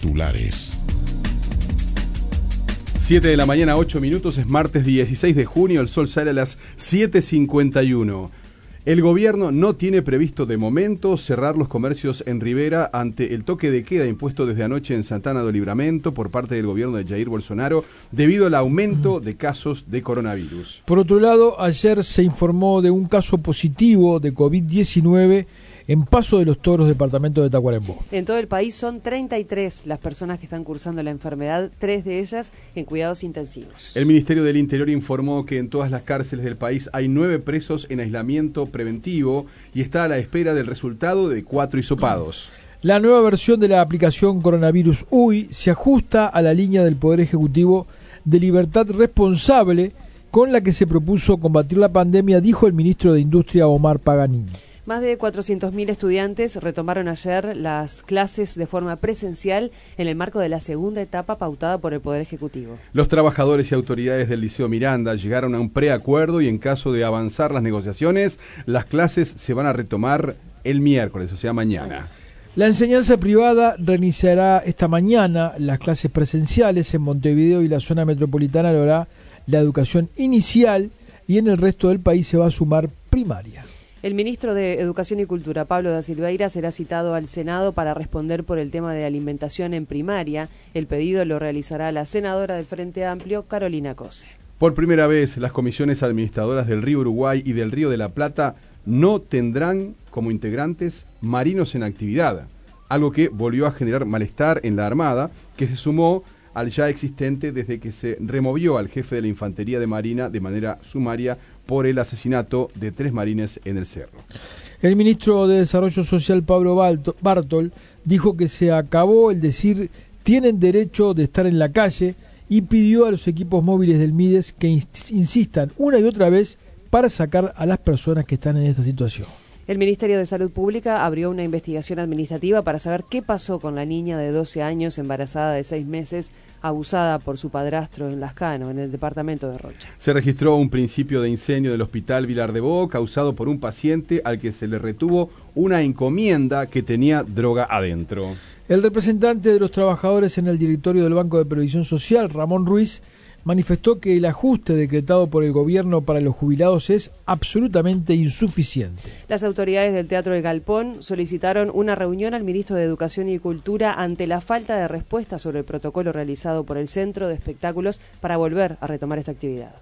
Titulares. 7 de la mañana, 8 minutos, es martes 16 de junio, el sol sale a las 7.51. El gobierno no tiene previsto de momento cerrar los comercios en Rivera ante el toque de queda impuesto desde anoche en Santana do Libramento por parte del gobierno de Jair Bolsonaro debido al aumento de casos de coronavirus. Por otro lado, ayer se informó de un caso positivo de COVID-19 en Paso de los Toros, departamento de Tacuarembó. En todo el país son 33 las personas que están cursando la enfermedad, tres de ellas en cuidados intensivos. El Ministerio del Interior informó que en todas las cárceles del país hay nueve presos en aislamiento preventivo y está a la espera del resultado de cuatro hisopados. La nueva versión de la aplicación Coronavirus UI se ajusta a la línea del Poder Ejecutivo de libertad responsable con la que se propuso combatir la pandemia, dijo el ministro de Industria Omar Paganini. Más de 400.000 estudiantes retomaron ayer las clases de forma presencial en el marco de la segunda etapa pautada por el Poder Ejecutivo. Los trabajadores y autoridades del Liceo Miranda llegaron a un preacuerdo y en caso de avanzar las negociaciones, las clases se van a retomar el miércoles, o sea, mañana. La enseñanza privada reiniciará esta mañana las clases presenciales en Montevideo y la zona metropolitana lo hará la educación inicial y en el resto del país se va a sumar primaria. El ministro de Educación y Cultura, Pablo da Silveira, será citado al Senado para responder por el tema de alimentación en primaria. El pedido lo realizará la senadora del Frente Amplio, Carolina Cose. Por primera vez, las comisiones administradoras del Río Uruguay y del Río de la Plata no tendrán como integrantes marinos en actividad, algo que volvió a generar malestar en la Armada, que se sumó al ya existente desde que se removió al jefe de la Infantería de Marina de manera sumaria por el asesinato de tres marines en el cerro. El ministro de Desarrollo Social, Pablo Bartol, dijo que se acabó el decir tienen derecho de estar en la calle y pidió a los equipos móviles del MIDES que insistan una y otra vez para sacar a las personas que están en esta situación. El Ministerio de Salud Pública abrió una investigación administrativa para saber qué pasó con la niña de 12 años embarazada de 6 meses abusada por su padrastro en Lascano, en el departamento de Rocha. Se registró un principio de incendio del hospital Vilar de Bo causado por un paciente al que se le retuvo una encomienda que tenía droga adentro. El representante de los trabajadores en el directorio del Banco de Previsión Social, Ramón Ruiz, manifestó que el ajuste decretado por el gobierno para los jubilados es absolutamente insuficiente. Las autoridades del Teatro del Galpón solicitaron una reunión al ministro de Educación y Cultura ante la falta de respuesta sobre el protocolo realizado por el Centro de Espectáculos para volver a retomar esta actividad.